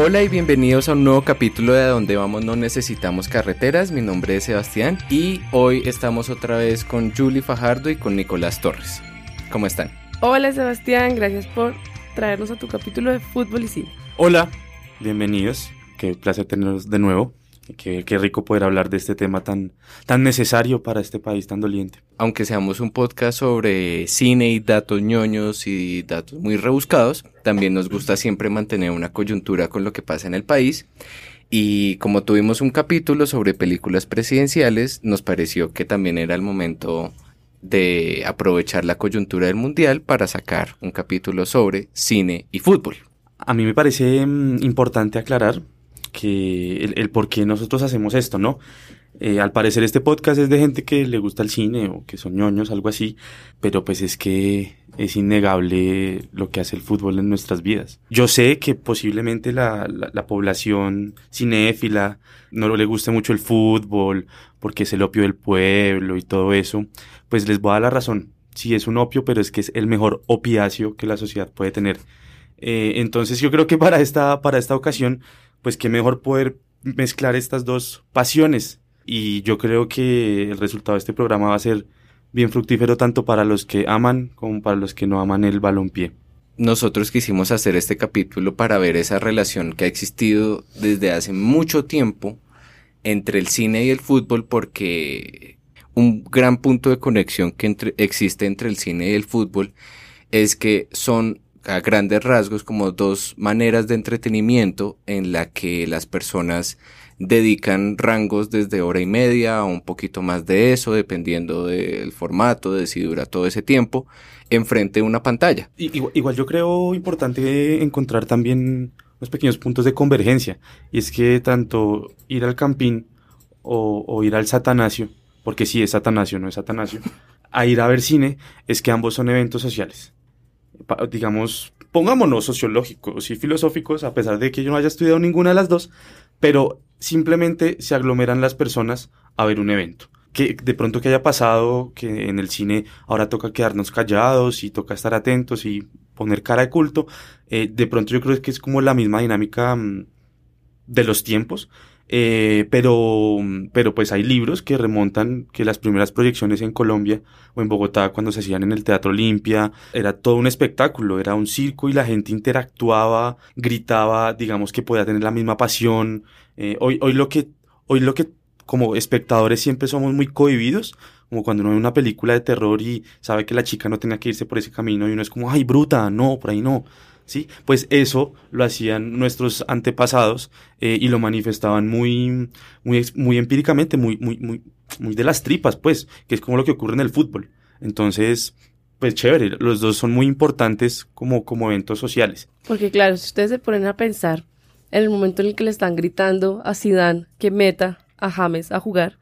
Hola y bienvenidos a un nuevo capítulo de Donde Vamos No Necesitamos Carreteras. Mi nombre es Sebastián y hoy estamos otra vez con Julie Fajardo y con Nicolás Torres. ¿Cómo están? Hola Sebastián, gracias por traernos a tu capítulo de fútbol y cine. Hola, bienvenidos. Qué placer tenerlos de nuevo. Qué, qué, rico poder hablar de este tema tan, tan necesario para este país tan doliente. Aunque seamos un podcast sobre cine y datos ñoños y datos muy rebuscados, también nos gusta siempre mantener una coyuntura con lo que pasa en el país. Y como tuvimos un capítulo sobre películas presidenciales, nos pareció que también era el momento de aprovechar la coyuntura del mundial para sacar un capítulo sobre cine y fútbol. A mí me parece mm, importante aclarar que el, por qué nosotros hacemos esto, ¿no? Eh, al parecer este podcast es de gente que le gusta el cine o que son ñoños, algo así, pero pues es que es innegable lo que hace el fútbol en nuestras vidas. Yo sé que posiblemente la, la, la población cinéfila no le guste mucho el fútbol porque es el opio del pueblo y todo eso, pues les voy a dar la razón. Sí, es un opio, pero es que es el mejor opiáceo que la sociedad puede tener. Eh, entonces yo creo que para esta, para esta ocasión pues qué mejor poder mezclar estas dos pasiones. Y yo creo que el resultado de este programa va a ser bien fructífero tanto para los que aman como para los que no aman el balompié. Nosotros quisimos hacer este capítulo para ver esa relación que ha existido desde hace mucho tiempo entre el cine y el fútbol porque un gran punto de conexión que existe entre el cine y el fútbol es que son a grandes rasgos como dos maneras de entretenimiento en la que las personas dedican rangos desde hora y media a un poquito más de eso, dependiendo del formato, de si dura todo ese tiempo, enfrente de una pantalla. Igual, igual yo creo importante encontrar también unos pequeños puntos de convergencia, y es que tanto ir al campín o, o ir al satanasio, porque sí es satanasio, no es satanasio, a ir a ver cine, es que ambos son eventos sociales digamos, pongámonos sociológicos y filosóficos, a pesar de que yo no haya estudiado ninguna de las dos, pero simplemente se aglomeran las personas a ver un evento. Que de pronto que haya pasado que en el cine ahora toca quedarnos callados y toca estar atentos y poner cara de culto, eh, de pronto yo creo que es como la misma dinámica mm, de los tiempos, eh, pero, pero pues hay libros que remontan que las primeras proyecciones en Colombia o en Bogotá cuando se hacían en el Teatro Olimpia era todo un espectáculo, era un circo y la gente interactuaba, gritaba, digamos que podía tener la misma pasión. Eh, hoy, hoy lo que, hoy lo que como espectadores siempre somos muy cohibidos, como cuando uno ve una película de terror y sabe que la chica no tenía que irse por ese camino y uno es como, ay, bruta, no, por ahí no. ¿Sí? Pues eso lo hacían nuestros antepasados eh, y lo manifestaban muy, muy, muy empíricamente, muy, muy, muy, muy de las tripas, pues, que es como lo que ocurre en el fútbol. Entonces, pues chévere, los dos son muy importantes como, como eventos sociales. Porque claro, si ustedes se ponen a pensar en el momento en el que le están gritando a Zidane que meta a James a jugar,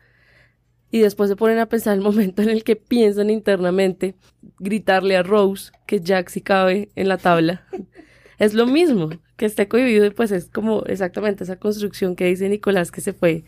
y después se ponen a pensar el momento en el que piensan internamente gritarle a Rose que Jack sí cabe en la tabla. es lo mismo, que esté cohibido, pues es como exactamente esa construcción que dice Nicolás que se fue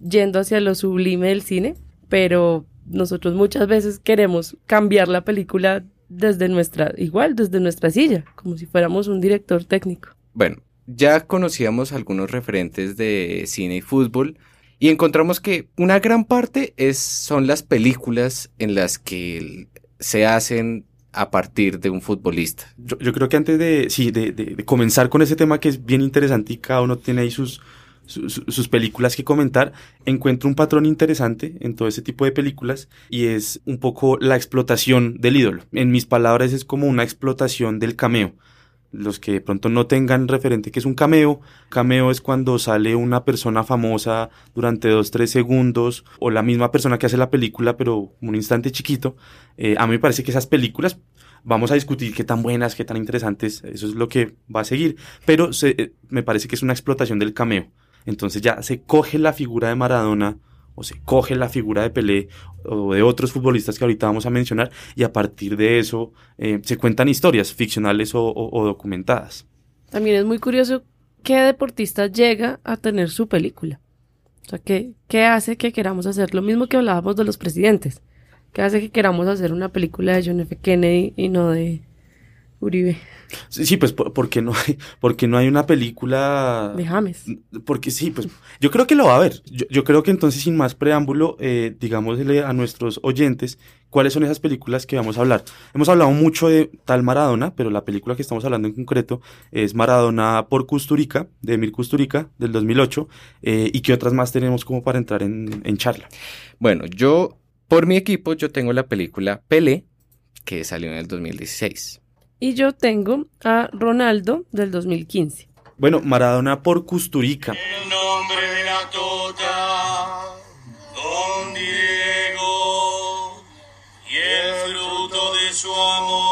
yendo hacia lo sublime del cine, pero nosotros muchas veces queremos cambiar la película desde nuestra, igual, desde nuestra silla, como si fuéramos un director técnico. Bueno, ya conocíamos algunos referentes de cine y fútbol, y encontramos que una gran parte es, son las películas en las que se hacen a partir de un futbolista. Yo, creo que antes de, sí, de, de, comenzar con ese tema que es bien interesante y cada uno tiene ahí sus, sus películas que comentar, encuentro un patrón interesante en todo ese tipo de películas y es un poco la explotación del ídolo. En mis palabras es como una explotación del cameo los que de pronto no tengan referente que es un cameo. Cameo es cuando sale una persona famosa durante dos, tres segundos o la misma persona que hace la película pero un instante chiquito. Eh, a mí me parece que esas películas vamos a discutir qué tan buenas, qué tan interesantes, eso es lo que va a seguir. Pero se, eh, me parece que es una explotación del cameo. Entonces ya se coge la figura de Maradona o se coge la figura de Pelé o de otros futbolistas que ahorita vamos a mencionar y a partir de eso eh, se cuentan historias ficcionales o, o, documentadas. También es muy curioso qué deportista llega a tener su película. O sea, ¿qué, qué hace que queramos hacer lo mismo que hablábamos de los presidentes? ¿Qué hace que queramos hacer una película de John F. Kennedy y no de, Uribe. Sí, pues porque no hay, porque no hay una película. De James. Porque sí, pues yo creo que lo va a haber. Yo, creo que entonces, sin más preámbulo, eh, digámosle a nuestros oyentes cuáles son esas películas que vamos a hablar. Hemos hablado mucho de tal Maradona, pero la película que estamos hablando en concreto es Maradona por Custurica, de Emir Custurica, del 2008. Eh, ¿Y qué otras más tenemos como para entrar en, en charla? Bueno, yo, por mi equipo, yo tengo la película Pelé, que salió en el 2016. Y yo tengo a Ronaldo del 2015. Bueno, Maradona por Custurica. El nombre de la tota, don Diego, y el fruto de su amor.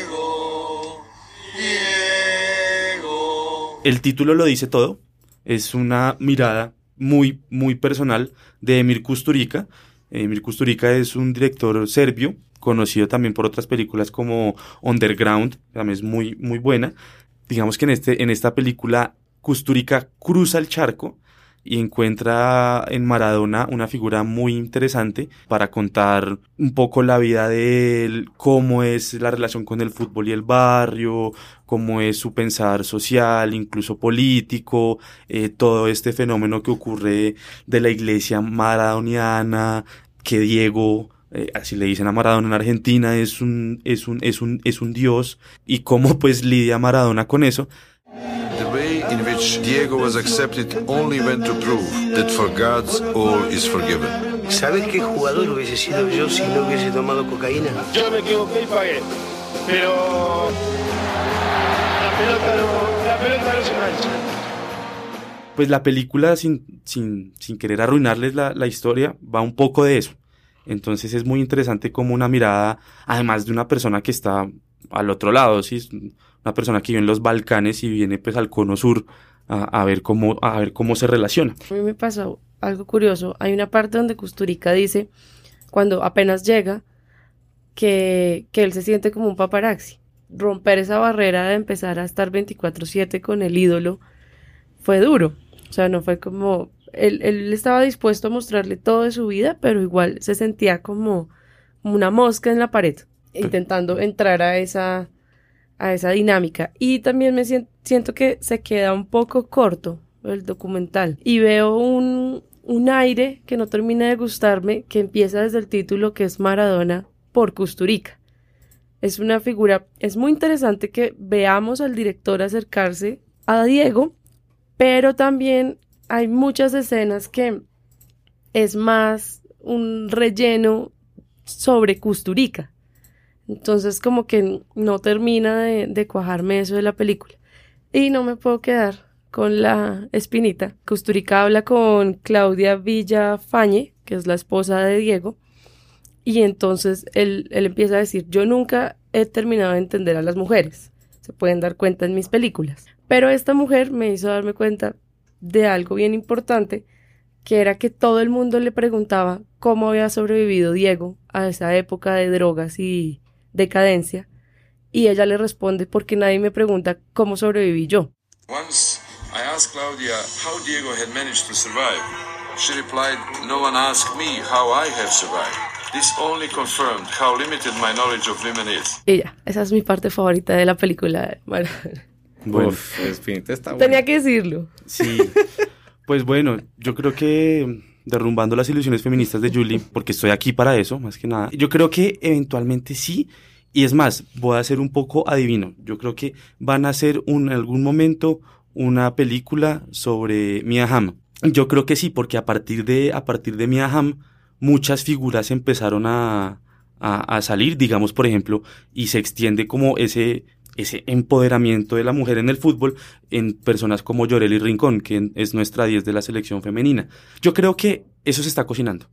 Diego, Diego. El título lo dice todo. Es una mirada muy, muy personal de Emir Kusturica Emir Kusturica es un director serbio, conocido también por otras películas como Underground, también es muy, muy buena. Digamos que en, este, en esta película Kusturica cruza el charco y encuentra en Maradona una figura muy interesante para contar un poco la vida de él, cómo es la relación con el fútbol y el barrio, cómo es su pensar social, incluso político, eh, todo este fenómeno que ocurre de la iglesia maradoniana, que Diego eh, así le dicen a Maradona en Argentina, es un, es un, es un, es un dios, y cómo pues lidia Maradona con eso. Way in which Diego was accepted only went to prove that for God all is forgiven. ¿Sabes qué jugador hubiese sido yo si no hubiese tomado cocaína? Yo me equivoqué y pagué, pero la pelota no, la pelota no se mancha pues la película, sin, sin, sin querer arruinarles la, la, historia, va un poco de eso. Entonces es muy interesante como una mirada, además de una persona que está al otro lado, ¿sí? Una persona que vive en los Balcanes y viene pues al cono sur a, a, ver, cómo, a ver cómo se relaciona. A mí me pasó algo curioso. Hay una parte donde Custurica dice, cuando apenas llega, que, que él se siente como un paparazzi. Romper esa barrera de empezar a estar 24/7 con el ídolo fue duro. O sea, no fue como, él, él estaba dispuesto a mostrarle todo de su vida, pero igual se sentía como una mosca en la pared, intentando entrar a esa, a esa dinámica. Y también me siento, que se queda un poco corto el documental. Y veo un, un aire que no termina de gustarme, que empieza desde el título que es Maradona por Custurica. Es una figura, es muy interesante que veamos al director acercarse a Diego pero también hay muchas escenas que es más un relleno sobre Custurica. Entonces como que no termina de, cuajarme eso de la película. Y no me puedo quedar con la espinita. Custurica habla con Claudia Villafañe, que es la esposa de Diego, y entonces él, él empieza a decir, yo nunca he terminado de entender a las mujeres. Se pueden dar cuenta en mis películas. Pero esta mujer me hizo darme cuenta de algo bien importante, que era que todo el mundo le preguntaba cómo había sobrevivido Diego a esa época de drogas y decadencia, y ella le responde porque nadie me pregunta cómo sobreviví yo. Once I asked Claudia how Diego had managed to survive. She replied, No one asked me how I have survived. This only confirmed how limited my knowledge of women is. Ella, esa es mi parte favorita de la película. Bueno, Uf, está Tenía que decirlo. Sí. Pues bueno, yo creo que derrumbando las ilusiones feministas de Julie, porque estoy aquí para eso, más que nada. Yo creo que eventualmente sí. Y es más, voy a ser un poco adivino. Yo creo que van a hacer en algún momento una película sobre Mia Hamm. Yo creo que sí, porque a partir de, a partir de Mia Hamm, muchas figuras empezaron a, a, a salir, digamos, por ejemplo, y se extiende como ese ese empoderamiento de la mujer en el fútbol en personas como Llorel y Rincón, que es nuestra 10 de la selección femenina. Yo creo que eso se está cocinando.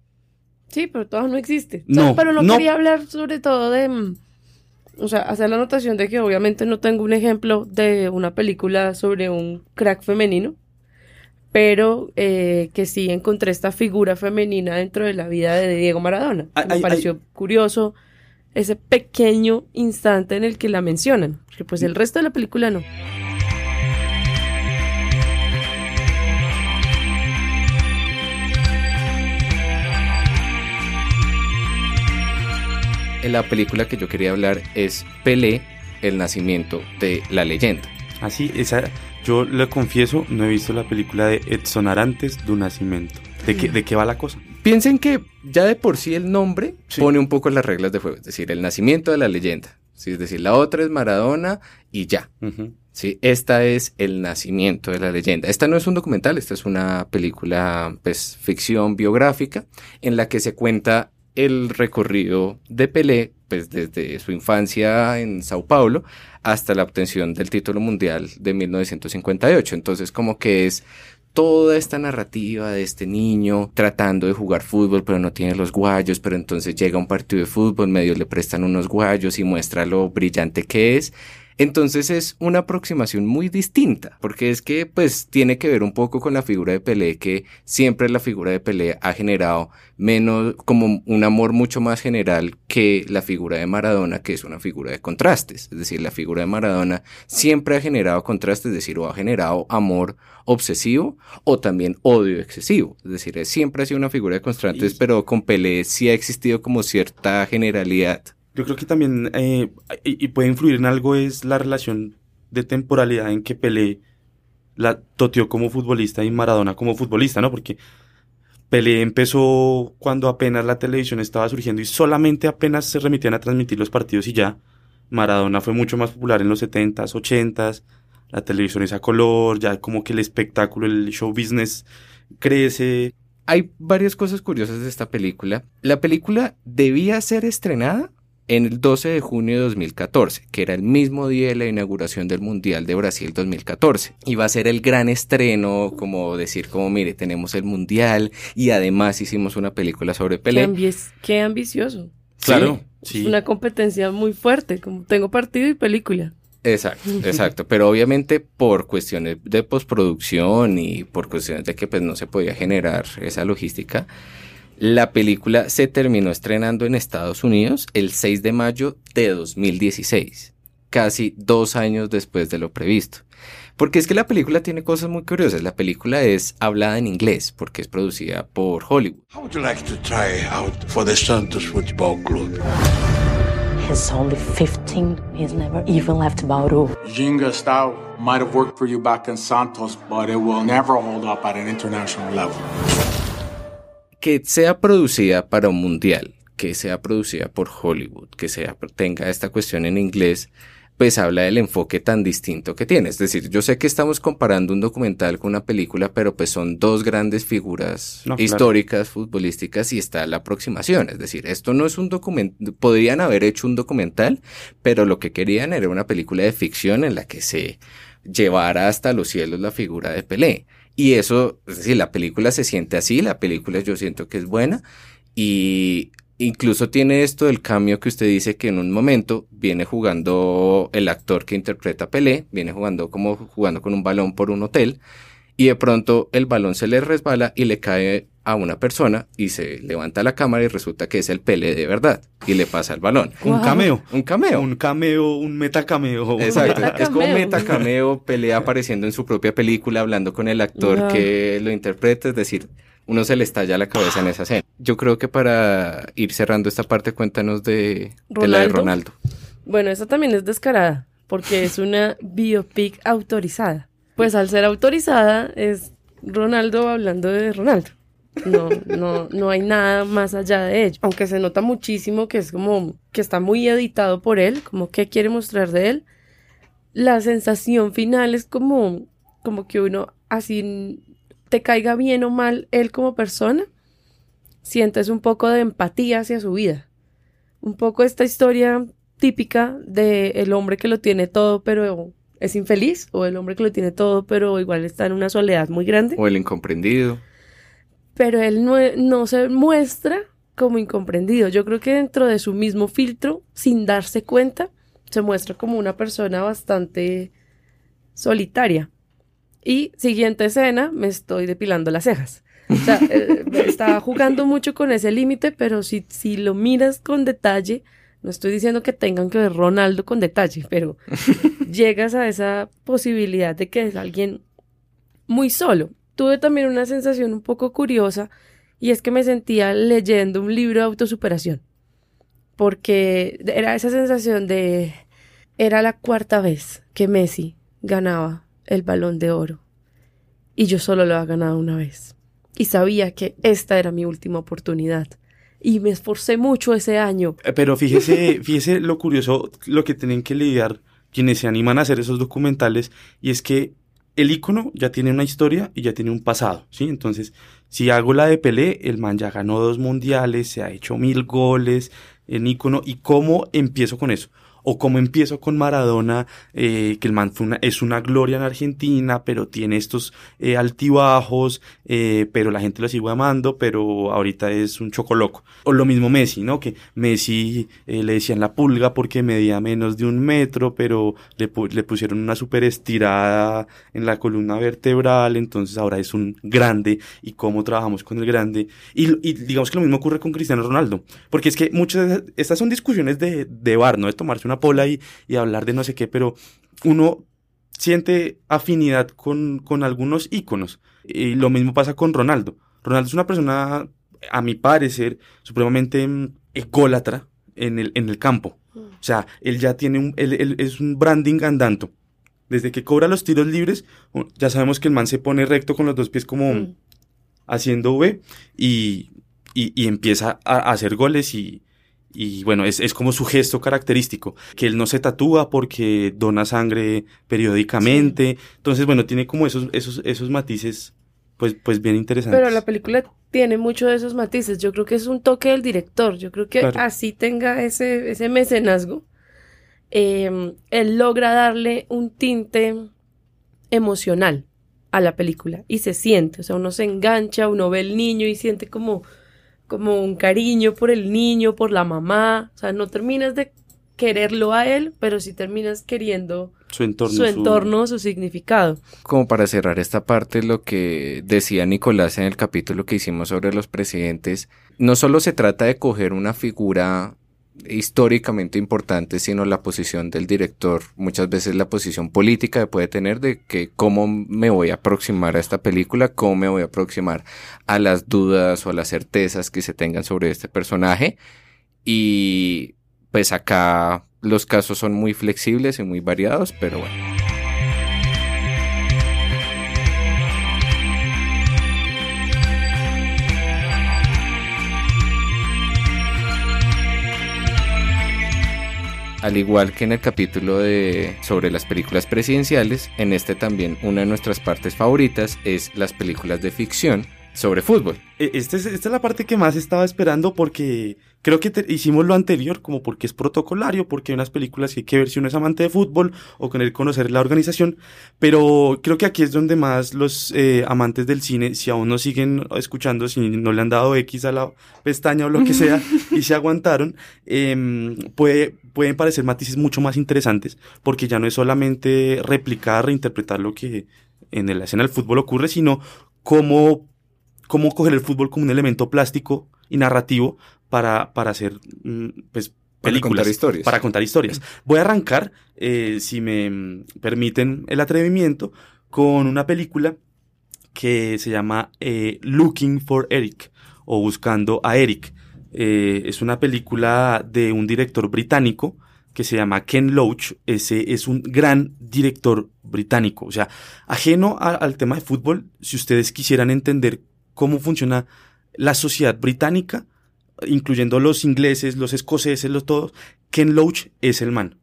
Sí, pero todo no existe. No, pero no, quería hablar sobre todo de, mm, o sea, hacer la anotación de que obviamente no tengo un ejemplo de una película sobre un crack femenino, pero eh, que sí encontré esta figura femenina dentro de la vida de Diego Maradona. Me pareció curioso ese pequeño instante en el que la mencionan, porque pues el resto de la película no. la película que yo quería hablar es Pelé, el nacimiento de la leyenda. Así, esa, yo le confieso, no he visto la película de Edson Arantes du Nacimiento. ¿De qué, ¿De qué va la cosa? Piensen que ya de por sí el nombre Sí. pone un poco las reglas de juego, es decir, el nacimiento de la leyenda. Sí, es decir, la otra es Maradona y ya. Ujú. Sí, esta es el nacimiento de la leyenda. Esta no es un documental, esta es una película, pues, ficción biográfica en la que se cuenta el recorrido de Pelé, pues, desde su infancia en Sao Paulo hasta la obtención del título mundial de 1958. Entonces, como que es toda esta narrativa de este niño tratando de jugar fútbol, pero no tiene los guayos, pero entonces llega un partido de fútbol, medio le prestan unos guayos y muestra lo brillante que es. Entonces es una aproximación muy distinta, porque es que pues tiene que ver un poco con la figura de Pelé, que siempre la figura de Pelé ha generado menos, como un amor mucho más general que la figura de Maradona, que es una figura de contrastes. Es decir, la figura de Maradona siempre ha generado contrastes, es decir, o ha generado amor obsesivo o también odio excesivo. Es decir, siempre ha sido una figura de contrastes, pero con Pelé sí ha existido como cierta generalidad. Yo creo que también, eh, y, y puede influir en algo, es la relación de temporalidad en que Pelé la toteó como futbolista y Maradona como futbolista, ¿no? Porque Pelé empezó cuando apenas la televisión estaba surgiendo y solamente apenas se remitían a transmitir los partidos y ya. Maradona fue mucho más popular en los 70s, 80s, la televisión es a color, ya como que el espectáculo, el show business crece. Hay varias cosas curiosas de esta película. La película debía ser estrenada en el 12 de junio de 2014, que era el mismo día de la inauguración del Mundial de Brasil 2014. Iba a ser el gran estreno, como decir, como mire, tenemos el Mundial y además hicimos una película sobre Qué, Pelé. ambi- qué ambicioso. Claro, Es sí. una competencia muy fuerte, como tengo partido y película. Exacto, exacto. Pero obviamente por cuestiones de postproducción y por cuestiones de que pues no se podía generar esa logística, la película se terminó estrenando en Estados Unidos el 6 de mayo de 2016, casi dos años después de lo previsto. Porque es que la película tiene cosas muy curiosas. La película es hablada en inglés porque es producida por Hollywood. How would you like to try out for the Santos Football Club? He's only 15. He's never even left Bauru. Ginga style might have worked for you back in Santos, but it will never hold up at an international level. Que sea producida para un mundial, que sea producida por Hollywood, que sea tenga esta cuestión en inglés, pues habla del enfoque tan distinto que tiene. Es decir, yo sé que estamos comparando un documental con una película, pero pues son dos grandes figuras No, claro. históricas, futbolísticas y está la aproximación. Es decir, esto no es un documental, podrían haber hecho un documental, pero lo que querían era una película de ficción en la que se llevara hasta los cielos la figura de Pelé. Y eso, es decir, la película se siente así, la película yo siento que es buena. Y incluso tiene esto del cambio que usted dice que en un momento viene jugando el actor que interpreta a Pelé, viene jugando como jugando con un balón por un hotel y de pronto el balón se le resbala y le cae a una persona y se levanta la cámara y resulta que es el Pelé de verdad y le pasa el balón. Un Wow. cameo. Un cameo. Un cameo, un metacameo. Exacto, es como metacameo, pelea apareciendo en su propia película, hablando con el actor Wow. que lo interpreta, es decir, uno se le estalla la cabeza en esa escena. Yo creo que para ir cerrando esta parte, cuéntanos de, de la de ¿Ronaldo? Bueno, esta también es descarada, porque es una biopic autorizada. Pues al ser autorizada es Ronaldo hablando de Ronaldo. No, no, no hay nada más allá de ello. Aunque se nota muchísimo que es como que está muy editado por él, como que quiere mostrar de él. La sensación final es como, como que uno así te caiga bien o mal él como persona, sientes un poco de empatía hacia su vida. Un poco esta historia típica de el hombre que lo tiene todo pero es infeliz o el hombre que lo tiene todo pero igual está en una soledad muy grande. O el incomprendido. Pero él no, no se muestra como incomprendido. Yo creo que dentro de su mismo filtro, sin darse cuenta, se muestra como una persona bastante solitaria. Y siguiente escena, me estoy depilando las cejas. O sea, eh, está jugando mucho con ese límite, pero si, si lo miras con detalle, no estoy diciendo que tengan que ver Ronaldo con detalle, pero llegas a esa posibilidad de que es alguien muy solo. Tuve también una sensación un poco curiosa y es que me sentía leyendo un libro de autosuperación. porque era esa sensación de... Era la cuarta vez que Messi ganaba el balón de oro y yo solo lo había ganado una vez. Y sabía que esta era mi última oportunidad. Y me esforcé mucho ese año. Eh, Pero fíjese, fíjese lo curioso, lo que tienen que lidiar quienes se animan a hacer esos documentales, y es que el icono ya tiene una historia y ya tiene un pasado, ¿sí? Entonces, si hago la de Pelé, el man ya ganó dos mundiales, se ha hecho mil goles en icono, ¿y cómo empiezo con eso? O como empiezo con Maradona, eh, que el man fue una, es una gloria en Argentina, pero tiene estos eh, altibajos, eh, pero la gente lo sigue amando, pero ahorita es un chocoloco. O lo mismo Messi, ¿no? Que Messi le decían la pulga porque medía menos de un metro, pero le, pu- le pusieron una super estirada en la columna vertebral, entonces ahora es un grande y cómo trabajamos con el grande. Y, digamos que lo mismo ocurre con Cristiano Ronaldo, porque es que muchas de estas son discusiones de, de bar, ¿no? De tomarse pola y, y hablar de no sé qué, pero uno siente afinidad con, con algunos íconos. Y lo mismo pasa con Ronaldo. Ronaldo es una persona, a mi parecer, supremamente mm, ególatra en el, en el campo. O sea, él ya tiene un, él, él es un branding andando. Desde que cobra los tiros libres, uh, ya sabemos que el man se pone recto con los dos pies como Mm. haciendo V y, y, y empieza a, a hacer goles y, y bueno, es, es como su gesto característico, que él no se tatúa porque dona sangre periódicamente. Entonces, bueno, tiene como esos, esos, esos matices, pues, pues bien interesantes. Pero la película tiene mucho de esos matices. Yo creo que es un toque del director. Yo creo que Claro. así tenga ese, ese mecenazgo. eh, él logra darle un tinte emocional a la película y se siente, o sea, uno se engancha, uno ve el niño y siente como, como un cariño por el niño, por la mamá, o sea, no terminas de quererlo a él, pero sí terminas queriendo su entorno. su entorno, su significado. Como para cerrar esta parte, lo que decía Nicolás en el capítulo que hicimos sobre los presidentes, no solo se trata de coger una figura históricamente importante, sino la posición del director, muchas veces la posición política que puede tener de que cómo me voy a aproximar a esta película, cómo me voy a aproximar a las dudas o a las certezas que se tengan sobre este personaje. Y pues acá los casos son muy flexibles y muy variados, pero bueno. Al igual que en el capítulo de sobre las películas presidenciales, en este también una de nuestras partes favoritas es las películas de ficción sobre fútbol. E- Este es- esta es la parte que más estaba esperando porque creo que te- hicimos lo anterior como porque es protocolario, porque hay unas películas que hay que ver si uno es amante de fútbol o con el conocer la organización, pero creo que aquí es donde más los eh, amantes del cine, si aún no siguen escuchando, si no le han dado X a la pestaña o lo que sea y se aguantaron, em, puede, pueden parecer matices mucho más interesantes porque ya no es solamente replicar, reinterpretar lo que en la escena del fútbol ocurre, sino cómo cómo coger el fútbol como un elemento plástico y narrativo para, para hacer mm, pues, Para películas. contar historias. Para contar historias. Voy a arrancar, eh, si me permiten el atrevimiento, con una película que se llama eh, Looking for Eric o Buscando a Eric. Eh, es una película de un director británico que se llama Ken Loach. Ese es un gran director británico. O sea, ajeno al tema de fútbol, si ustedes quisieran entender cómo funciona la sociedad británica, incluyendo los ingleses, los escoceses, los todos, Ken Loach es el man.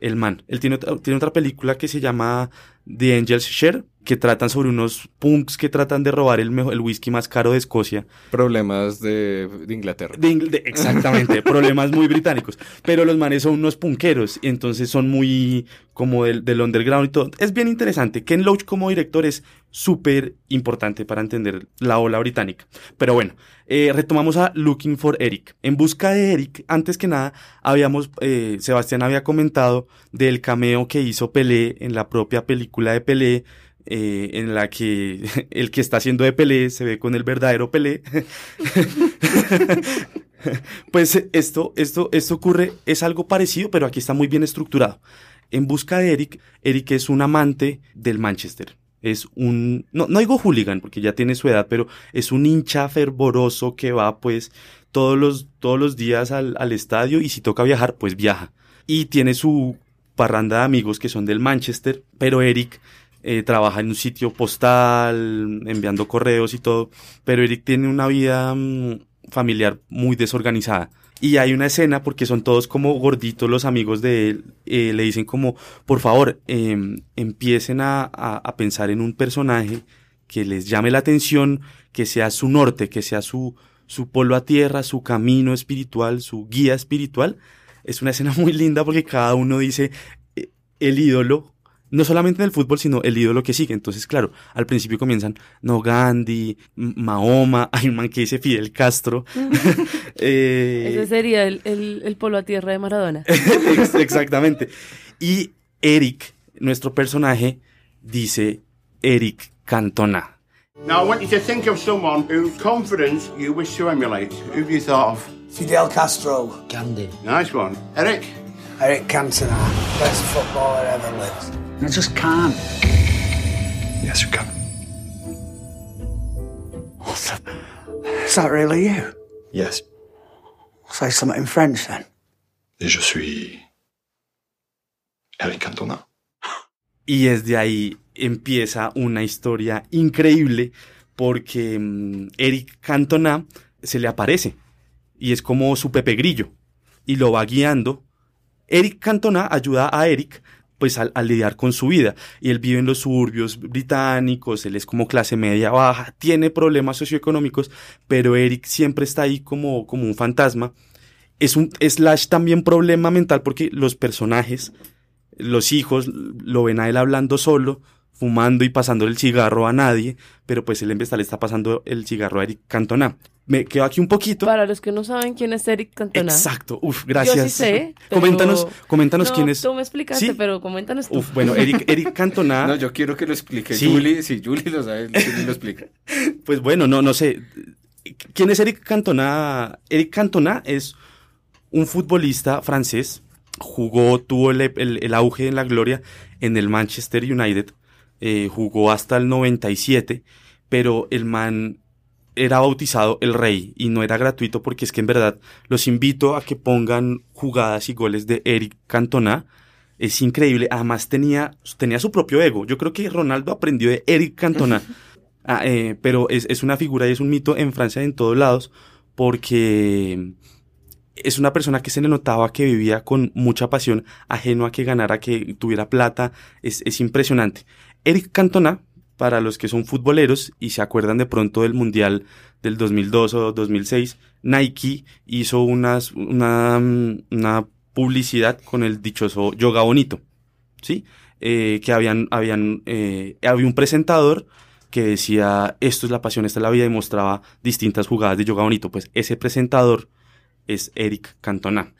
El man. Él tiene otra, tiene otra película que se llama The Angel's Share, que tratan sobre unos punks que tratan de robar el, mejor, el whisky más caro de Escocia. Problemas de, de Inglaterra. De Ingl- de- exactamente, problemas muy británicos. Pero los manes son unos punqueros, y entonces son muy como del, del underground y todo. Es bien interesante. Ken Loach como director es súper importante para entender la ola británica. Pero bueno, eh, retomamos a Looking for Eric. En busca de Eric, antes que nada, habíamos, eh, Sebastián había comentado del cameo que hizo Pelé en la propia película de Pelé, eh, en la que el que está haciendo de Pelé se ve con el verdadero Pelé. pues esto, esto, esto ocurre, es algo parecido, pero aquí está muy bien estructurado. En busca de Eric, Eric es un amante del Manchester. Es un, no, no digo hooligan porque ya tiene su edad, pero es un hincha fervoroso que va pues todos los, todos los días al, al estadio y si toca viajar, pues viaja. Y tiene su parranda de amigos que son del Manchester, pero Eric eh, trabaja en un sitio postal, enviando correos y todo, pero Eric tiene una vida mm, familiar muy desorganizada. Y hay una escena porque son todos como gorditos los amigos de él, eh, le dicen como, por favor, em, empiecen a, a, pensar en un personaje que les llame la atención, que sea su norte, que sea su, su polo a tierra, su camino espiritual, su guía espiritual. Es una escena muy linda porque cada uno dice eh, el ídolo, no solamente en el fútbol, sino el ídolo que sigue. Entonces, claro, al principio comienzan, no, Gandhi, Mahoma, hay un man que dice Fidel Castro. Eh, Ese sería el, el, el polo a tierra de Maradona. Ex- Exactamente. Y Eric, nuestro personaje, dice Eric Cantona. Now, I want you to think of someone whose confidence you wish to emulate. Who have you thought of? Fidel Castro. Gandhi. Nice one. Eric? Eric Cantona. Best footballer ever lived. I just can't. Yes, you can. Is that really you? Yes. Say something in French then. Et je suis. Eric Cantona. Y desde ahí empieza una historia increíble porque mm, Eric Cantona se le aparece y es como su Pepe Grillo y lo va guiando. Eric Cantona ayuda a Eric pues a, a lidiar con su vida y él vive en los suburbios británicos, él es como clase media baja, tiene problemas socioeconómicos, pero Eric siempre está ahí como, como un fantasma. Es un slash también problema mental porque los personajes los hijos lo ven a él hablando solo, fumando y pasando el cigarro a nadie, pero pues él en vez le está pasando el cigarro a Eric Cantona. Me quedo aquí un poquito. Para los que no saben quién es Eric Cantona. Exacto, uf, gracias. Yo sí sé. pero- Coméntanos, coméntanos No, quién es. Tú me explicaste, ¿Sí? pero coméntanos tú. Uf, bueno, Eric, Eric Cantona. No, yo quiero que lo explique Sí. Julie. Si Julie lo sabe, Julie lo explica. Pues bueno, no, no sé. ¿Quién es Eric Cantona? Eric Cantona es un futbolista francés. Jugó, tuvo el, el- el auge en la gloria en el Manchester United. Eh, jugó hasta el 97, pero el man era bautizado el rey y no era gratuito porque es que en verdad los invito a que pongan jugadas y goles de Eric Cantona. Es increíble. Además tenía, tenía su propio ego. Yo creo que Ronaldo aprendió de Eric Cantona. Ah, eh, pero es, es una figura y es un mito en Francia y en todos lados porque es una persona que se le notaba que vivía con mucha pasión, ajeno a que ganara, que tuviera plata. Es, es impresionante. Eric Cantona, para los que son futboleros y se acuerdan de pronto del Mundial del 2002 o 2006, Nike hizo unas, una, una publicidad con el dichoso Yoga Bonito, ¿sí? Eh, que habían, habían, eh, había un presentador que decía, esto es la pasión, esta es la vida, y mostraba distintas jugadas de Yoga Bonito. Pues ese presentador es Eric Cantona.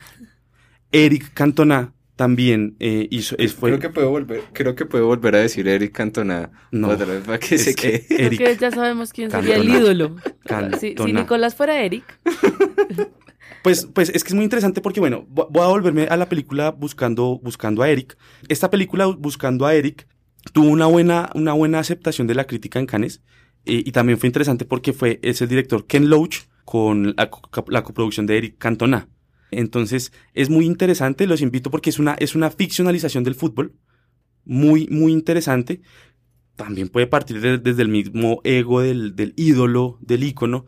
Eric Cantona también eh, hizo, es, fue, Creo que puedo volver, creo que puedo volver a decir Eric Cantona No. otra vez para que Es se que quede. Eric Creo que ya sabemos quién sería el Cantona. ídolo. Cantona. Si, si Nicolás fuera Eric, Pues, pues es que es muy interesante porque, bueno, vo- voy a volverme a la película buscando, buscando a Eric. Esta película, Buscando a Eric, tuvo una buena, una buena aceptación de la crítica en Cannes. eh, y también fue interesante porque fue, es el director Ken Loach con la, la coproducción de Eric Cantona. Entonces, es muy interesante, los invito porque es una, es una ficcionalización del fútbol. Muy, muy interesante. También puede partir de- desde el mismo ego del, del ídolo, del ícono,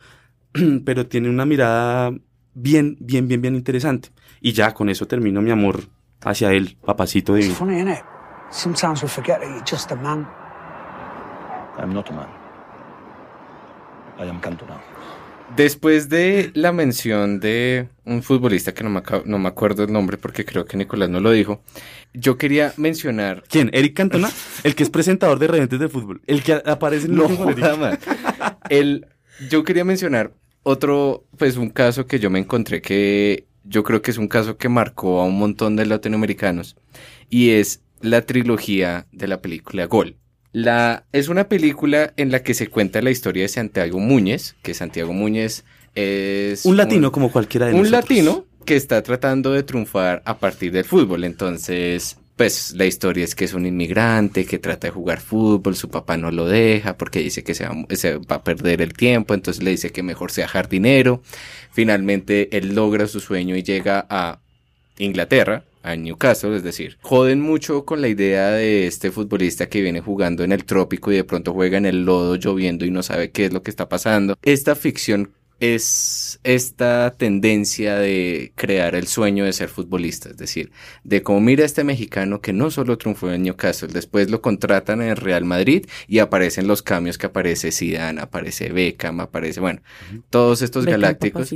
pero tiene una mirada bien, bien, bien, bien interesante. Y ya con eso termino mi amor hacia él, papacito It's divino. funny, isn't it? Sometimes we forget that you're just a man. I'm not a man. I am Cantona. Después de la mención de un futbolista que no me, acabo- no me acuerdo el nombre porque creo que Nicolás no lo dijo, yo quería mencionar... ¿Quién? ¿Eric Cantona? El que es presentador de Reventes de Fútbol. El que aparece en el No, man. El, yo quería mencionar otro, pues un caso que yo me encontré que yo creo que es un caso que marcó a un montón de latinoamericanos y es la trilogía de la película Gol. La, es una película en la que se cuenta la historia de Santiago Muñez, que Santiago Muñez es... Un latino como cualquiera de un nosotros. latino que está tratando de triunfar a partir del fútbol. Entonces, pues la historia es que es un inmigrante que trata de jugar fútbol, su papá no lo deja porque dice que se va, se va a perder el tiempo, entonces le dice que mejor sea jardinero. Finalmente él logra su sueño y llega a Inglaterra, a Newcastle, es decir, joden mucho con la idea de este futbolista que viene jugando en el trópico y de pronto juega en el lodo lloviendo y no sabe qué es lo que está pasando. Esta ficción es esta tendencia de crear el sueño de ser futbolista, es decir, de como mira este mexicano que no solo triunfó en Newcastle, después lo contratan en el Real Madrid y aparecen los cambios que aparece Zidane, aparece Beckham, aparece, bueno, todos estos Beckham, galácticos.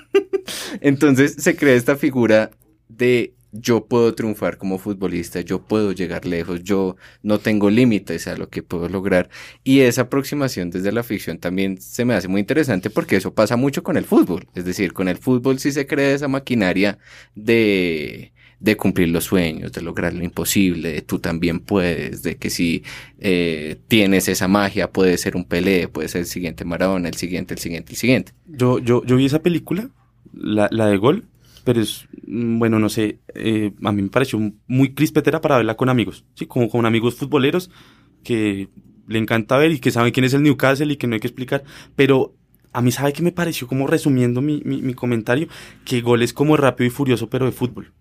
Entonces se crea esta figura de yo puedo triunfar como futbolista, yo puedo llegar lejos, yo no tengo límites a lo que puedo lograr. Y esa aproximación desde la ficción también se me hace muy interesante porque eso pasa mucho con el fútbol. Es decir, con el fútbol sí se crea esa maquinaria de, cumplir los sueños, de lograr lo imposible, de tú también puedes, de que si eh, tienes esa magia, puedes ser un Pelé, puedes ser el siguiente Maradona, el siguiente, el siguiente, el siguiente. Yo, yo, vi esa película, la, la de Gol, pero es, mm, bueno, no sé, eh, a mí me pareció muy crispetera para verla con amigos, ¿sí? Como con amigos futboleros que le encanta ver y que saben quién es el Newcastle y que no hay que explicar, pero a mí sabe que me pareció como resumiendo mi, mi, mi comentario, que Gol es como rápido y furioso, pero de fútbol.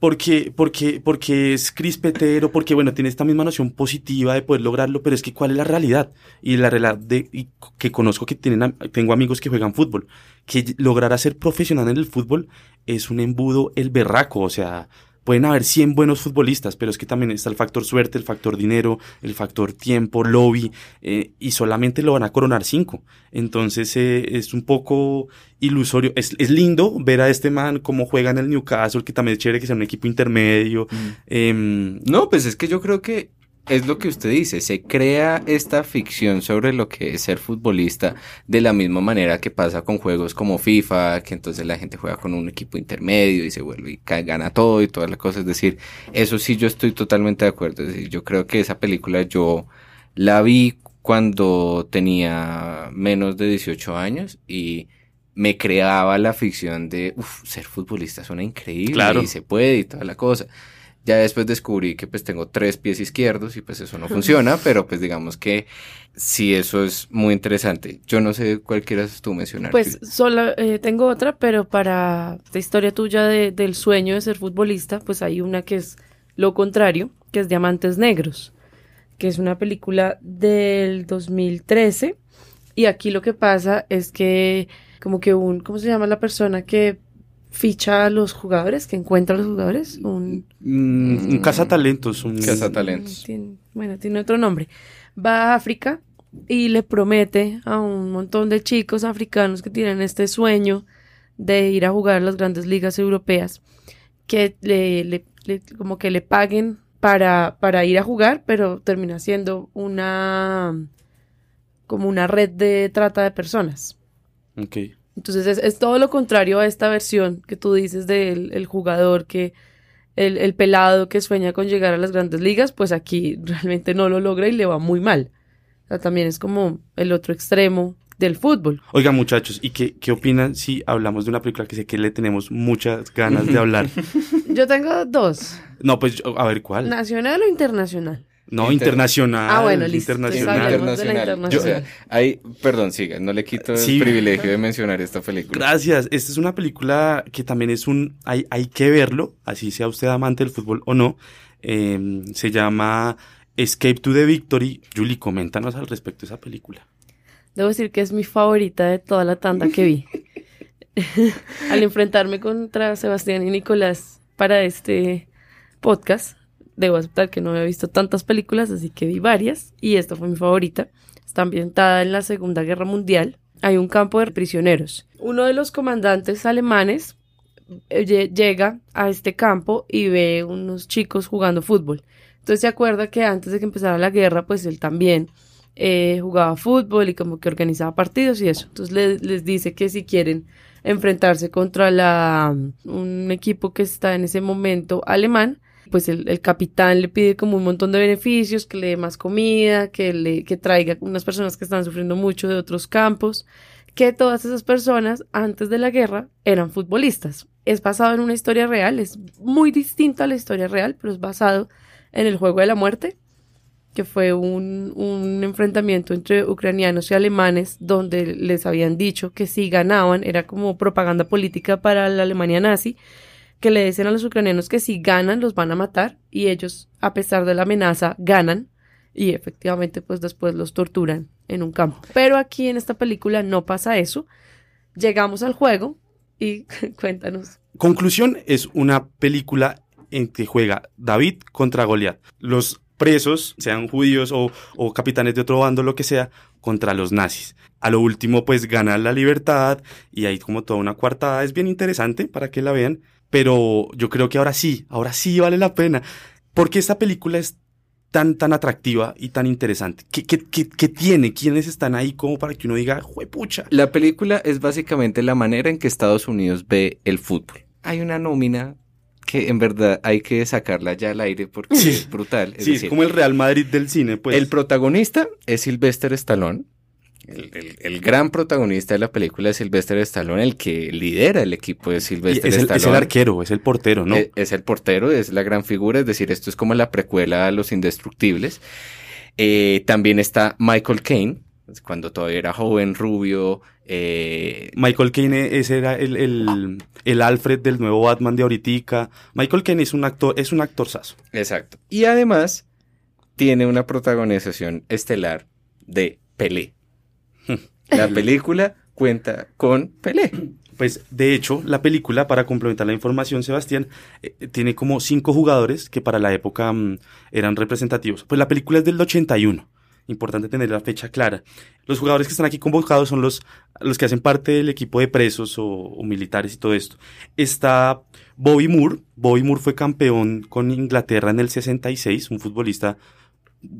Porque, porque, porque es crispetero, porque bueno, tiene esta misma noción positiva de poder lograrlo, pero es que cuál es la realidad. Y la realidad de, y que conozco que tienen, tengo amigos que juegan fútbol, que lograr ser profesional en el fútbol es un embudo el berraco, o sea, pueden haber 100 buenos futbolistas, pero es que también está el factor suerte, el factor dinero, el factor tiempo, lobby, eh, y solamente lo van a coronar 5. Entonces eh, es un poco ilusorio. Es, es lindo ver a este man cómo juega en el Newcastle, que también es chévere que sea un equipo intermedio. Em, No, pues es que yo creo que es lo que usted dice, se crea esta ficción sobre lo que es ser futbolista de la misma manera que pasa con juegos como FIFA, que entonces la gente juega con un equipo intermedio y se vuelve y gana todo y todas las cosas. Es decir, eso sí yo estoy totalmente de acuerdo. Es decir, yo creo que esa película yo la vi cuando tenía menos de 18 años y me creaba la ficción de, uff, ser futbolista suena increíble Claro. y se puede y toda la cosa. Ya después descubrí que pues tengo tres pies izquierdos y pues eso no funciona, pero pues digamos que sí, eso es muy interesante. Yo no sé cuál quieras tú mencionar. Pues sola, eh, tengo otra, pero para esta historia tuya de- del sueño de ser futbolista, pues hay una que es lo contrario, que es Diamantes Negros, que es una película del 2013. Y aquí lo que pasa es que como que un, ¿cómo se llama la persona que ficha a los jugadores, que encuentra a los jugadores? Un, mm, un cazatalentos, un Cazatalentos. tiene- bueno, tiene otro nombre. Va a África y le promete a un montón de chicos africanos que tienen este sueño de ir a jugar a las grandes ligas europeas que le, le- le- como que le paguen para, para ir a jugar, pero termina siendo una como una red de trata de personas. Ok. Entonces es, es todo lo contrario a esta versión que tú dices del el jugador que el, el pelado que sueña con llegar a las grandes ligas, pues aquí realmente no lo logra y le va muy mal. O sea, también es como el otro extremo del fútbol. Oigan, muchachos, ¿y qué, qué opinan si hablamos de una película que sé que le tenemos muchas ganas de hablar? Yo tengo dos, No, pues a ver cuál. nacional o internacional. No, Inter- internacional. Ah, bueno, listo. Internacional. Hablemos de la Yo, internacional. o sea, ahí, perdón, siga, no le quito el privilegio de mencionar esta película. Gracias. Esta es una película que también es un. Hay, hay que verlo, así sea usted amante del fútbol o no. Eh, se llama Escape to the Victory. Julie, coméntanos al respecto de esa película. Debo decir que es mi favorita de toda la tanda que vi. Al enfrentarme contra Sebastián y Nicolás para este podcast, debo aceptar que no había visto tantas películas, así que vi varias y esta fue mi favorita. Está ambientada en la Segunda Guerra Mundial. Hay un campo de prisioneros. Uno de los comandantes alemanes eh, lle- llega a este campo y ve unos chicos jugando fútbol. Entonces se acuerda que antes de que empezara la guerra, pues él también eh, jugaba fútbol y como que organizaba partidos y eso. Entonces le- les dice que si quieren enfrentarse contra la, un equipo que está en ese momento alemán, pues el, capitán le pide como un montón de beneficios, que le dé más comida, que le que traiga unas personas que están sufriendo mucho de otros campos, que todas esas personas antes de la guerra eran futbolistas. es basado en una historia real, es muy distinta a la historia real, pero es basado en el juego de la muerte, que fue un enfrentamiento entre ucranianos y alemanes donde les habían dicho que si ganaban era como propaganda política para la Alemania nazi, que le dicen a los ucranianos que si ganan los van a matar y ellos a pesar de la amenaza ganan y efectivamente pues después los torturan en un campo. Pero aquí en esta película no pasa eso. Llegamos al juego y cuéntanos. Conclusión es una película en que juega David contra Goliat. Los presos, sean judíos o, o, capitanes de otro bando, lo que sea, contra los nazis. A lo último, pues gana la libertad y hay como toda una cuartada. Es bien interesante para que la vean, pero yo creo que ahora sí, ahora sí vale la pena. Porque esta película es tan, tan atractiva y tan interesante? ¿Qué, qué, qué, qué tiene? ¿Quiénes están ahí como para que uno diga, juepucha? La película es básicamente la manera en que Estados Unidos ve el fútbol. Hay una nómina que en verdad hay que sacarla ya al aire porque Sí. es brutal. Es sí, decir, es como el Real Madrid del cine, pues. el protagonista es Sylvester Stallone. El, el- el gran protagonista de la película es Sylvester Stallone, el que lidera el equipo de Sylvester es, el, Stallone. es el arquero, es el portero, ¿no? Eh, Es, el portero, es la gran figura, es decir, esto es como la precuela a Los Indestructibles. Eh, también está Michael Caine, cuando todavía era joven, rubio. eh, Michael Caine, ese era el, el, el Alfred del nuevo Batman de ahoritica. Michael Caine es un actor, es un actorzazo. exacto. Y además tiene una protagonización estelar de Pelé. La película cuenta con Pelé. Pues de hecho, la película, para complementar la información, Sebastián, eh, tiene como cinco jugadores que para la época mm, eran representativos. Pues la película es del 81. Importante tener la fecha clara. Los jugadores que están aquí convocados son los, los que hacen parte del equipo de presos o, o militares y todo esto. Está Bobby Moore. Bobby Moore fue campeón con Inglaterra en el 66, un futbolista,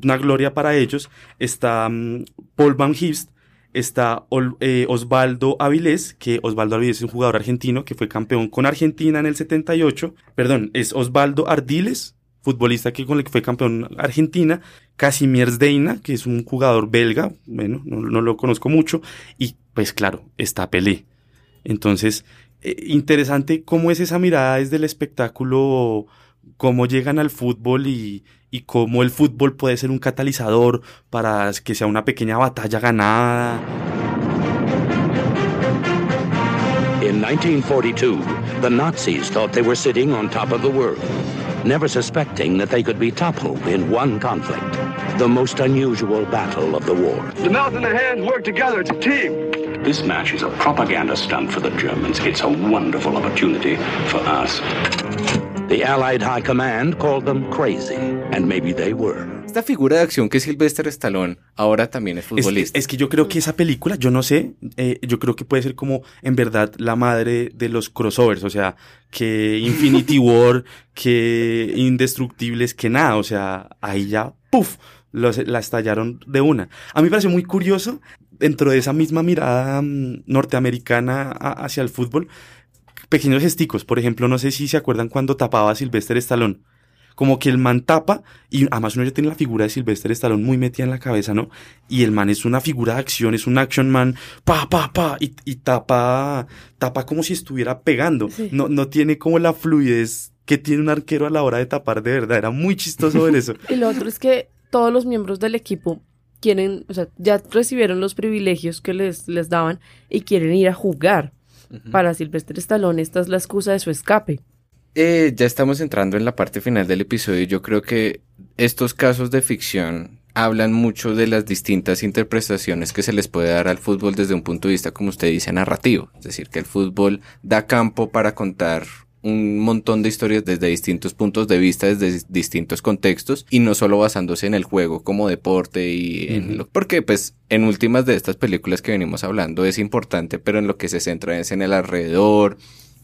una gloria para ellos. Está mm, Paul Van Hist, está eh, Osvaldo Avilés, que Osvaldo Avilés es un jugador argentino que fue campeón con Argentina en el 78. Perdón, es Osvaldo Ardiles, futbolista que con el que fue campeón Argentina. Casimir Deina, que es un jugador belga, bueno, no, no lo conozco mucho. Y pues claro, está Pelé. Entonces, eh, interesante cómo es esa mirada desde el espectáculo, cómo llegan al fútbol y, y cómo el fútbol puede ser un catalizador para que sea una pequeña batalla ganada. In 1942, the Nazis thought they were sitting on top of the world, never suspecting that they could be toppled in one conflict, the most unusual battle of the war. The mouth and the hands work together. It's a team. This match is a propaganda stunt for the Germans. It's a wonderful opportunity for us. The Allied High Command called them crazy, and maybe they were. Esta figura de acción que es Sylvester Stallone ahora también es Es, futbolista. es que yo creo que esa película, yo no sé, eh, yo creo que puede ser como en verdad la madre de los crossovers, o sea, que Infinity War, que Indestructibles, que nada, o sea, ahí ya, puff, los, la estallaron de una. A mí me pareció muy curioso, dentro de esa misma mirada mm, norteamericana a- hacia el fútbol, pequeños gesticos, por ejemplo, no sé si se acuerdan cuando tapaba a Sylvester Stallone. Como que el man tapa, y además uno ya tiene la figura de Sylvester Stallone muy metida en la cabeza, ¿no? Y el man es una figura de acción, es un action man, pa, pa, pa, y, y tapa, tapa como si estuviera pegando. Sí. No, no tiene como la fluidez que tiene un arquero a la hora de tapar de verdad. Era muy chistoso ver eso. Y lo otro es que todos los miembros del equipo quieren, o sea, ya recibieron los privilegios que les, les daban y quieren ir a jugar. Para Silvestre Stallone esta es la excusa de su escape. Eh, ya estamos entrando en la parte final del episodio yo creo que estos casos de ficción hablan mucho de las distintas interpretaciones que se les puede dar al fútbol desde un punto de vista, como usted dice, narrativo. Es decir, que el fútbol da campo para contar un montón de historias desde distintos puntos de vista, desde distintos contextos y no solo basándose en el juego como deporte y en lo porque pues en últimas de estas películas que venimos hablando es importante, pero en lo que se centra es en el alrededor,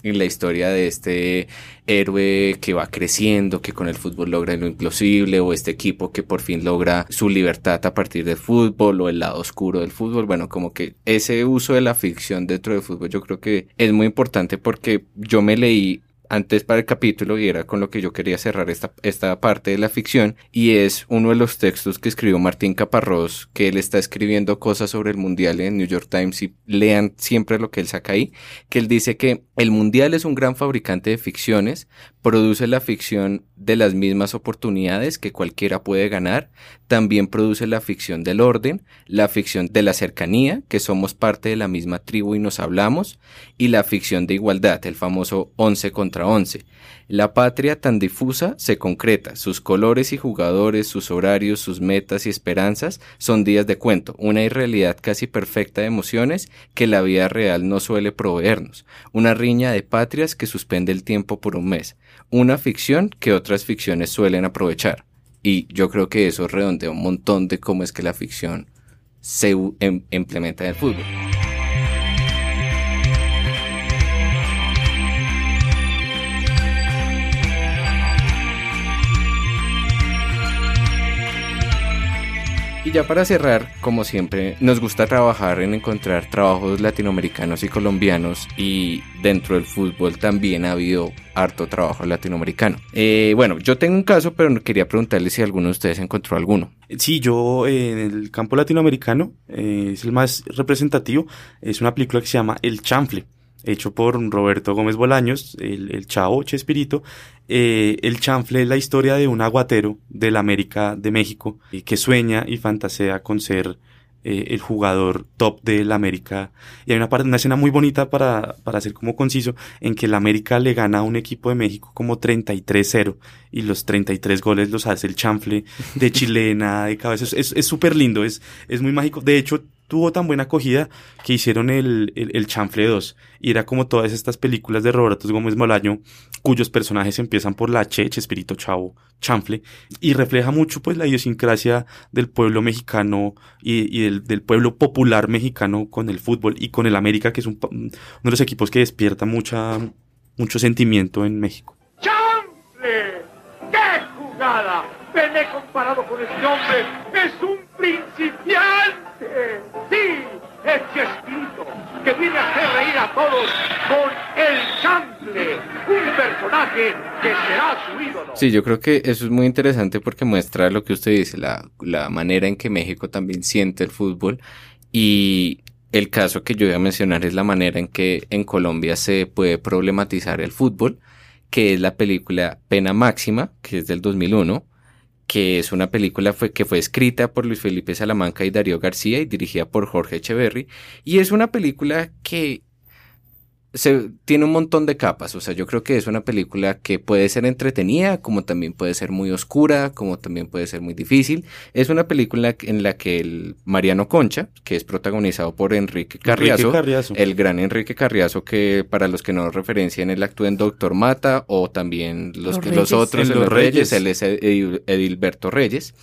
en la historia de este héroe que va creciendo, que con el fútbol logra lo imposible, o este equipo que por fin logra su libertad a partir del fútbol, o el lado oscuro del fútbol. Bueno, como que ese uso de la ficción dentro del fútbol yo creo que es muy importante porque yo me leí antes para el capítulo y era con lo que yo quería cerrar esta, esta parte de la ficción y es uno de los textos que escribió Martín Caparrós, que él está escribiendo cosas sobre el Mundial en New York Times y lean siempre lo que él saca ahí, que él dice que el Mundial es un gran fabricante de ficciones, produce la ficción de las mismas oportunidades que cualquiera puede ganar, también produce la ficción del orden, la ficción de la cercanía, que somos parte de la misma tribu y nos hablamos, y la ficción de igualdad, el famoso 11 contra 11. La patria tan difusa se concreta, sus colores y jugadores, sus horarios, sus metas y esperanzas son días de cuento, una irrealidad casi perfecta de emociones que la vida real no suele proveernos, una riña de patrias que suspende el tiempo por un mes, una ficción que otras ficciones suelen aprovechar. Y yo creo que eso redondea un montón de cómo es que la ficción se em, implementa en el fútbol. Y ya para cerrar, como siempre, nos gusta trabajar en encontrar trabajos latinoamericanos y colombianos y dentro del fútbol también ha habido harto trabajo latinoamericano. Eh, bueno, yo tengo un caso, pero quería preguntarle si alguno de ustedes encontró alguno. Sí, yo eh, en el campo latinoamericano eh, es el más representativo. Es una película que se llama El Chanfle hecho por Roberto Gómez Bolaños, el, el chavo Chespirito. Eh, el chanfle es la historia de un aguatero de la América de México que sueña y fantasea con ser eh, el jugador top de la América. Y hay una, parte, una escena muy bonita para, para ser como conciso, en que la América le gana a un equipo de México como 33-0 y los 33 goles los hace el chanfle de chilena, de cabeza. Es súper lindo, es, es muy mágico. De hecho, tuvo tan buena acogida que hicieron el, el, el, Chanfle 2. Y era como todas estas películas de Roberto Gómez Molaño, cuyos personajes empiezan por la Che, Espíritu Chavo, Chanfle, y refleja mucho pues la idiosincrasia del pueblo mexicano y, y del, del, pueblo popular mexicano con el fútbol y con el América, que es un, uno de los equipos que despierta mucha, mucho sentimiento en México. ¡Chanfle! ¡Qué jugada! Pelé comparado con este hombre es un principiante. Sí, es Chespirito, que viene a hacer reír a todos con el chample, un personaje que será su ídolo. Sí, yo creo que eso es muy interesante porque muestra lo que usted dice, la, la manera en que México también siente el fútbol y el caso que yo voy a mencionar es la manera en que en Colombia se puede problematizar el fútbol, que es la película Pena Máxima, que es del 2001, que es una película fue, que fue escrita por Luis Felipe Salamanca y Darío García y dirigida por Jorge Echeverry. Y es una película que se, tiene un montón de capas, o sea, yo creo que es una película que puede ser entretenida, como también puede ser muy oscura, como también puede ser muy difícil. Es una película en la que el Mariano Concha, que es protagonizado por Enrique Carriazo, Enrique Carriazo. el gran Enrique Carriazo, que para los que no referencian, él actúa en Doctor Mata o también los, Los que, Reyes. los otros En en Los Los Reyes, Reyes. él es Edil- Edilberto Reyes.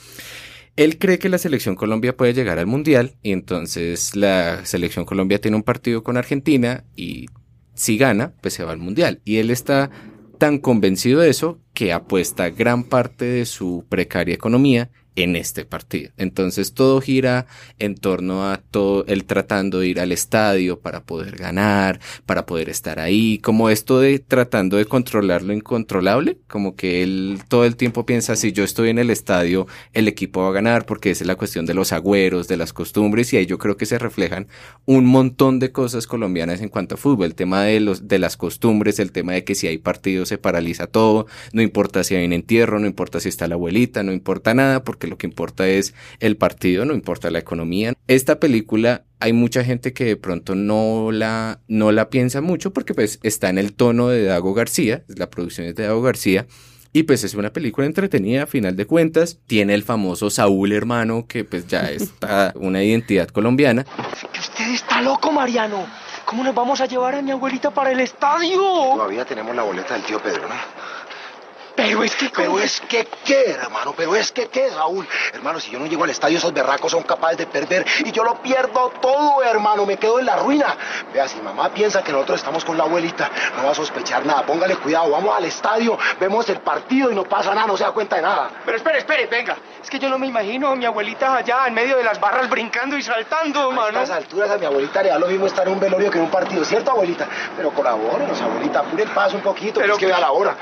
Él cree que la selección Colombia puede llegar al Mundial y entonces la selección Colombia tiene un partido con Argentina y si gana, pues se va al Mundial. Y él está tan convencido de eso que apuesta gran parte de su precaria economía en este partido. Entonces todo gira en torno a todo el tratando de ir al estadio para poder ganar, para poder estar ahí, como esto de tratando de controlar lo incontrolable, como que él todo el tiempo piensa si yo estoy en el estadio, el equipo va a ganar porque esa es la cuestión de los agüeros, de las costumbres y ahí yo creo que se reflejan un montón de cosas colombianas en cuanto a fútbol, el tema de los de las costumbres, el tema de que si hay partidos se paraliza todo, no importa si hay un entierro, no importa si está la abuelita, no importa nada porque lo que importa es el partido, no importa la economía. Esta película hay mucha gente que de pronto no la no la piensa mucho porque pues está en el tono de Dago García, la producción es de Dago García. Y pues es una película entretenida, a final de cuentas. Tiene el famoso Saúl hermano, que pues ya está una identidad colombiana. Que usted está loco, Mariano. ¿Cómo nos vamos a llevar a mi abuelita para el estadio? Todavía tenemos la boleta del tío Pedro, ¿no? Pero es que... Pero es que qué, hermano, pero es que qué, Raúl. Hermano, si yo no llego al estadio, esos berracos son capaces de perder y yo lo pierdo todo, hermano. Me quedo en la ruina. Vea, si mamá piensa que nosotros estamos con la abuelita, no va a sospechar nada. Póngale cuidado, vamos al estadio, vemos el partido y no pasa nada, no se da cuenta de nada. Pero espere, espere, venga. Es que yo no me imagino a mi abuelita allá en medio de las barras brincando y saltando, A mano. estas alturas a mi abuelita le da lo mismo estar en un velorio que en un partido, ¿cierto, abuelita? Pero colabórenos, abuelita, apure el paso un poquito, pero es que vea la hora.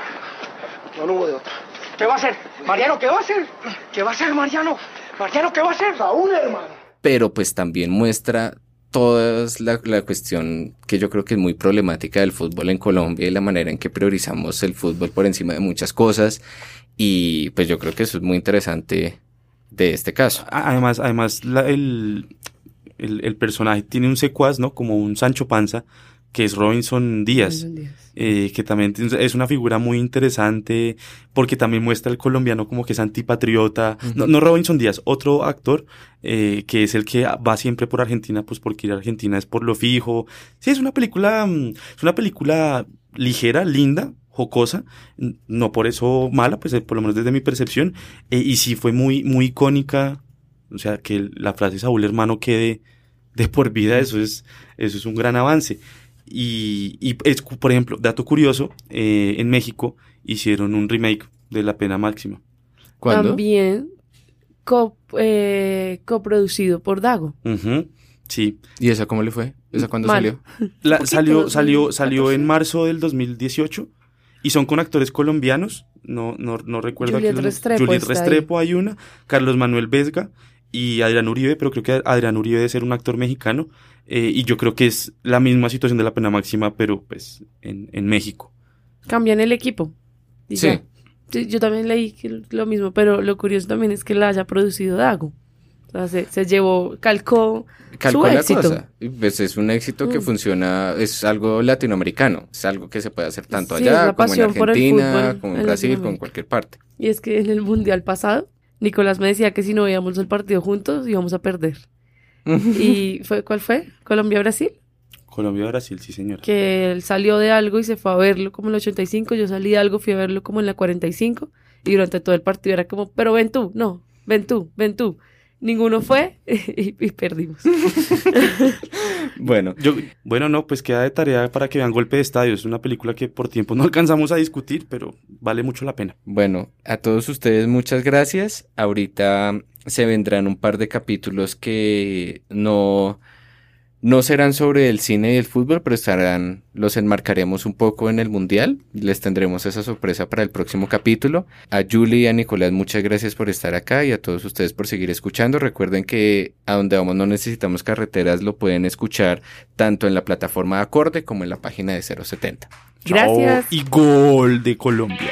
No, no hubo de otra. ¿Qué va a hacer? Mariano, ¿qué va a hacer? ¿Qué va a hacer, Mariano? Mariano, ¿qué va a hacer? Raúl, hermano. pero pues también muestra toda la, la cuestión que yo creo que es muy problemática del fútbol en Colombia y la manera en que priorizamos el fútbol por encima de muchas cosas y pues yo creo que eso es muy interesante de este caso. Además, además la- el, el, el personaje tiene un secuaz, ¿no? Como un Sancho Panza, que es Robinson Díaz. Robinson Díaz. eh, que también es una figura muy interesante porque también muestra al colombiano como que es antipatriota. no, no Robinson Díaz, otro actor eh, que es el que va siempre por Argentina, pues porque ir a Argentina es por lo fijo. Sí, es una película, mm, es una película ligera, linda, jocosa, no por eso mala, pues eh, por lo menos desde mi percepción, eh, y sí fue muy, muy icónica, o sea, que la frase Saúl hermano quede de por vida, eso es, eso es un gran avance. Y, y es, por ejemplo, dato curioso, eh, en México hicieron un remake de La Pena Máxima. También co- eh, coproducido por Dago. Sí. ¿Y esa cómo le fue? ¿Esa cuándo Mal. salió? La- poquito, salió, 2014. salió, salió en marzo del 2018 y son con actores colombianos. No, no, no recuerdo Juliet Restrepo Juliet está ahí. Restrepo hay una, Carlos Manuel Vesga y Adrián Uribe, pero creo que Adrián Uribe debe ser un actor mexicano. Eh, y yo creo que es la misma situación de la pena máxima, pero pues en, en México. Cambian el equipo. y Sí. Yo también leí que lo mismo, pero lo curioso también es que la haya producido Dago. O sea, se, se llevó, calcó, Calcó su la éxito. cosa. Pues es un éxito que Mm. funciona, es algo latinoamericano, es algo que se puede hacer tanto Sí, allá como en pasión por el Argentina, fútbol como en en Brasil, como en cualquier parte. Y es que en el mundial pasado, Nicolás me decía que si no veíamos el partido juntos íbamos a perder. ¿Y fue cuál fue? Colombia-Brasil. Colombia-Brasil, sí señora. Que él salió de algo y se fue a verlo como en el 85. Yo salí de algo, fui a verlo como en la 45. Y durante todo el partido era como, pero ven tú, no, ven tú, ven tú. Ninguno fue y, y perdimos. Bueno, Yo, bueno, no, pues queda de tarea para que vean Golpe de Estadio. Es una película que por tiempo no alcanzamos a discutir, pero vale mucho la pena. Bueno, a todos ustedes muchas gracias. Ahorita se vendrán un par de capítulos que no, no serán sobre el cine y el fútbol, pero estarán, los enmarcaremos un poco en el mundial. Les tendremos esa sorpresa para el próximo capítulo. A Julie y a Nicolás, muchas gracias por estar acá y a todos ustedes por seguir escuchando. Recuerden que a donde vamos no necesitamos carreteras, lo pueden escuchar tanto en la plataforma de acorde como en la página de 070. Gracias. Chao y gol de Colombia.